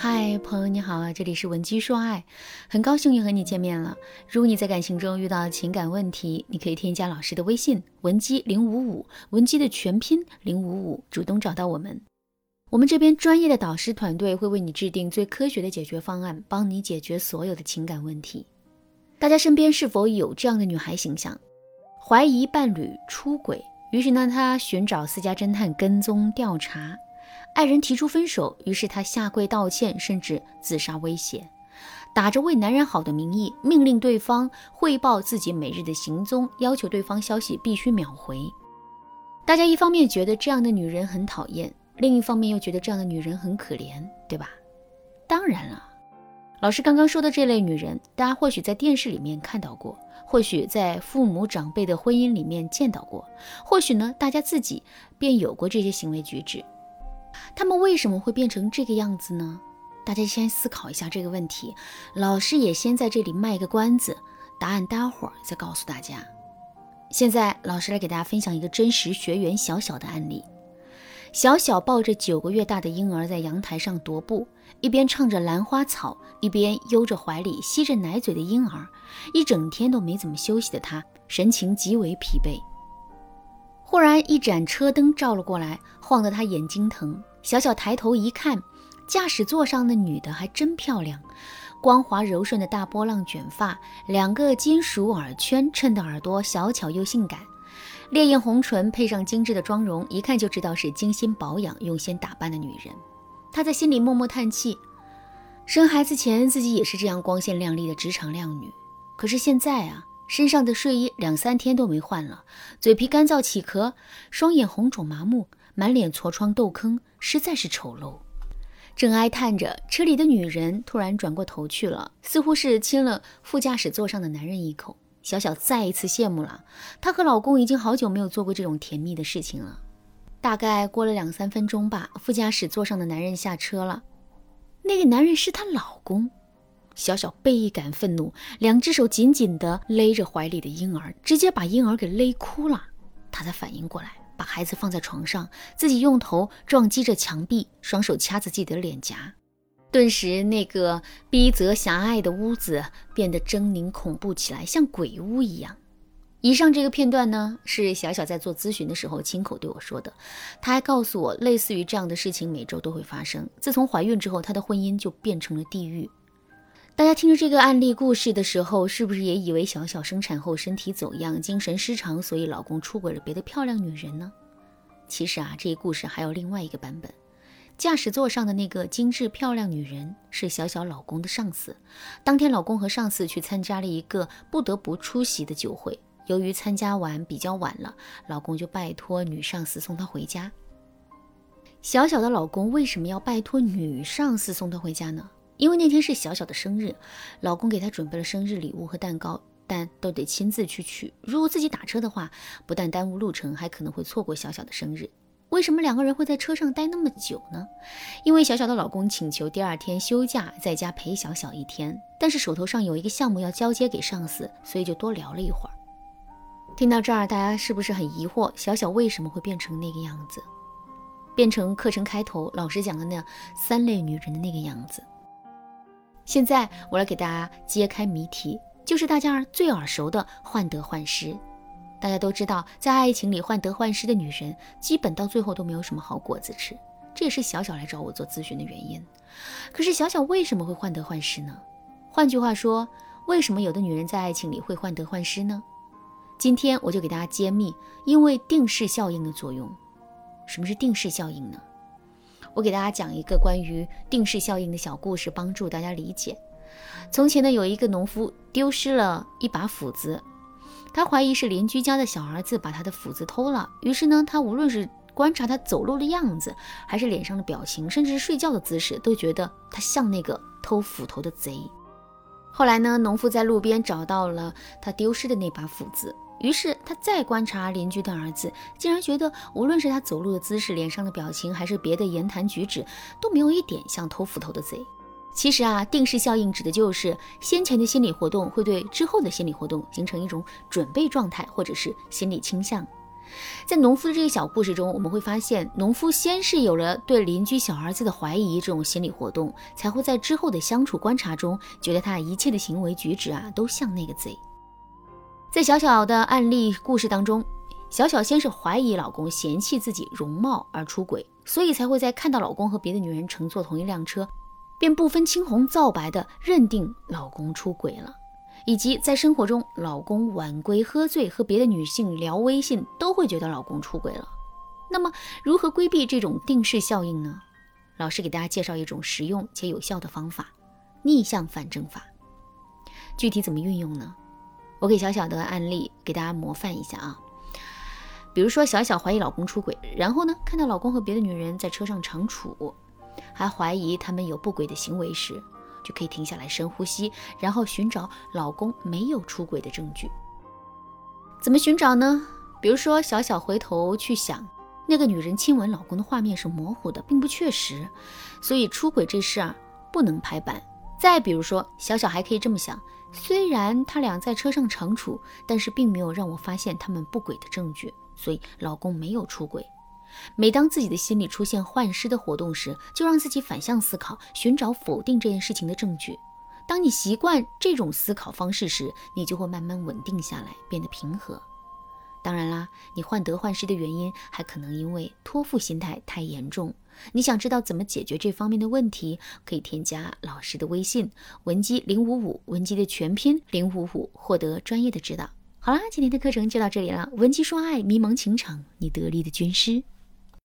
嗨，朋友你好，这里是文姬说爱，很高兴又和你见面了。如果你在感情中遇到情感问题，你可以添加老师的微信文姬零五五，文姬的全拼零五五，主动找到我们。我们这边专业的导师团队会为你制定最科学的解决方案，帮你解决所有的情感问题。大家身边是否有这样的女孩形象？怀疑伴侣出轨，于是呢，她寻找私家侦探跟踪调查。爱人提出分手，于是他下跪道歉，甚至自杀威胁，打着为男人好的名义，命令对方汇报自己每日的行踪，要求对方消息必须秒回。大家一方面觉得这样的女人很讨厌，另一方面又觉得这样的女人很可怜，对吧？当然了，老师刚刚说的这类女人，大家或许在电视里面看到过，或许在父母长辈的婚姻里面见到过，或许呢，大家自己便有过这些行为举止。他们为什么会变成这个样子呢？大家先思考一下这个问题。老师也先在这里卖个关子，答案待会儿再告诉大家。现在老师来给大家分享一个真实学员小小的案例。小小抱着九个月大的婴儿在阳台上踱步，一边唱着《兰花草》，一边悠着怀里吸着奶嘴的婴儿。一整天都没怎么休息的他，神情极为疲惫。忽然，一盏车灯照了过来，晃得他眼睛疼。小小抬头一看，驾驶座上的女的还真漂亮，光滑柔顺的大波浪卷发，两个金属耳圈衬得耳朵小巧又性感，烈焰红唇配上精致的妆容，一看就知道是精心保养、用心打扮的女人。他在心里默默叹气，生孩子前自己也是这样光鲜亮丽的职场靓女，可是现在啊，身上的睡衣两三天都没换了，嘴皮干燥起壳，双眼红肿麻木。满脸痤疮痘坑，实在是丑陋。正哀叹着，车里的女人突然转过头去了，似乎是亲了副驾驶座上的男人一口。小小再一次羡慕了，她和老公已经好久没有做过这种甜蜜的事情了。大概过了两三分钟吧，副驾驶座上的男人下车了。那个男人是她老公。小小倍感愤怒，两只手紧紧地勒着怀里的婴儿，直接把婴儿给勒哭了。她才反应过来。把孩子放在床上，自己用头撞击着墙壁，双手掐着自己的脸颊，顿时那个逼仄狭隘的屋子变得狰狞恐怖起来，像鬼屋一样。以上这个片段呢，是小小在做咨询的时候亲口对我说的。他还告诉我，类似于这样的事情每周都会发生。自从怀孕之后，她的婚姻就变成了地狱。大家听着这个案例故事的时候，是不是也以为小小生产后身体走样、精神失常，所以老公出轨了别的漂亮女人呢？其实啊，这一故事还有另外一个版本。驾驶座上的那个精致漂亮女人是小小老公的上司。当天，老公和上司去参加了一个不得不出席的酒会，由于参加完比较晚了，老公就拜托女上司送她回家。小小的老公为什么要拜托女上司送她回家呢？因为那天是小小的生日，老公给她准备了生日礼物和蛋糕，但都得亲自去取。如果自己打车的话，不但耽误路程，还可能会错过小小的生日。为什么两个人会在车上待那么久呢？因为小小的老公请求第二天休假，在家陪小小一天，但是手头上有一个项目要交接给上司，所以就多聊了一会儿。听到这儿，大家是不是很疑惑，小小为什么会变成那个样子，变成课程开头老师讲的那三类女人的那个样子？现在我来给大家揭开谜题，就是大家最耳熟的患得患失。大家都知道，在爱情里患得患失的女人，基本到最后都没有什么好果子吃。这也是小小来找我做咨询的原因。可是小小为什么会患得患失呢？换句话说，为什么有的女人在爱情里会患得患失呢？今天我就给大家揭秘，因为定势效应的作用。什么是定势效应呢？我给大家讲一个关于定势效应的小故事，帮助大家理解。从前呢，有一个农夫丢失了一把斧子，他怀疑是邻居家的小儿子把他的斧子偷了。于是呢，他无论是观察他走路的样子，还是脸上的表情，甚至是睡觉的姿势，都觉得他像那个偷斧头的贼。后来呢，农夫在路边找到了他丢失的那把斧子。于是他再观察邻居的儿子，竟然觉得无论是他走路的姿势、脸上的表情，还是别的言谈举止，都没有一点像偷斧头的贼。其实啊，定势效应指的就是先前的心理活动会对之后的心理活动形成一种准备状态，或者是心理倾向。在农夫的这个小故事中，我们会发现，农夫先是有了对邻居小儿子的怀疑这种心理活动，才会在之后的相处观察中，觉得他一切的行为举止啊，都像那个贼。在小小的案例故事当中，小小先是怀疑老公嫌弃自己容貌而出轨，所以才会在看到老公和别的女人乘坐同一辆车，便不分青红皂白的认定老公出轨了。以及在生活中，老公晚归、喝醉和别的女性聊微信，都会觉得老公出轨了。那么，如何规避这种定式效应呢？老师给大家介绍一种实用且有效的方法——逆向反证法。具体怎么运用呢？我给小小的案例给大家模范一下啊。比如说，小小怀疑老公出轨，然后呢，看到老公和别的女人在车上长处，还怀疑他们有不轨的行为时。就可以停下来深呼吸，然后寻找老公没有出轨的证据。怎么寻找呢？比如说，小小回头去想，那个女人亲吻老公的画面是模糊的，并不确实，所以出轨这事啊不能拍板。再比如说，小小还可以这么想：虽然他俩在车上长处，但是并没有让我发现他们不轨的证据，所以老公没有出轨。每当自己的心里出现幻失的活动时，就让自己反向思考，寻找否定这件事情的证据。当你习惯这种思考方式时，你就会慢慢稳定下来，变得平和。当然啦，你患得患失的原因还可能因为托付心态太严重。你想知道怎么解决这方面的问题，可以添加老师的微信文姬零五五，文姬的全拼零五五，获得专业的指导。好啦，今天的课程就到这里了。文姬说爱，迷茫情场，你得力的军师。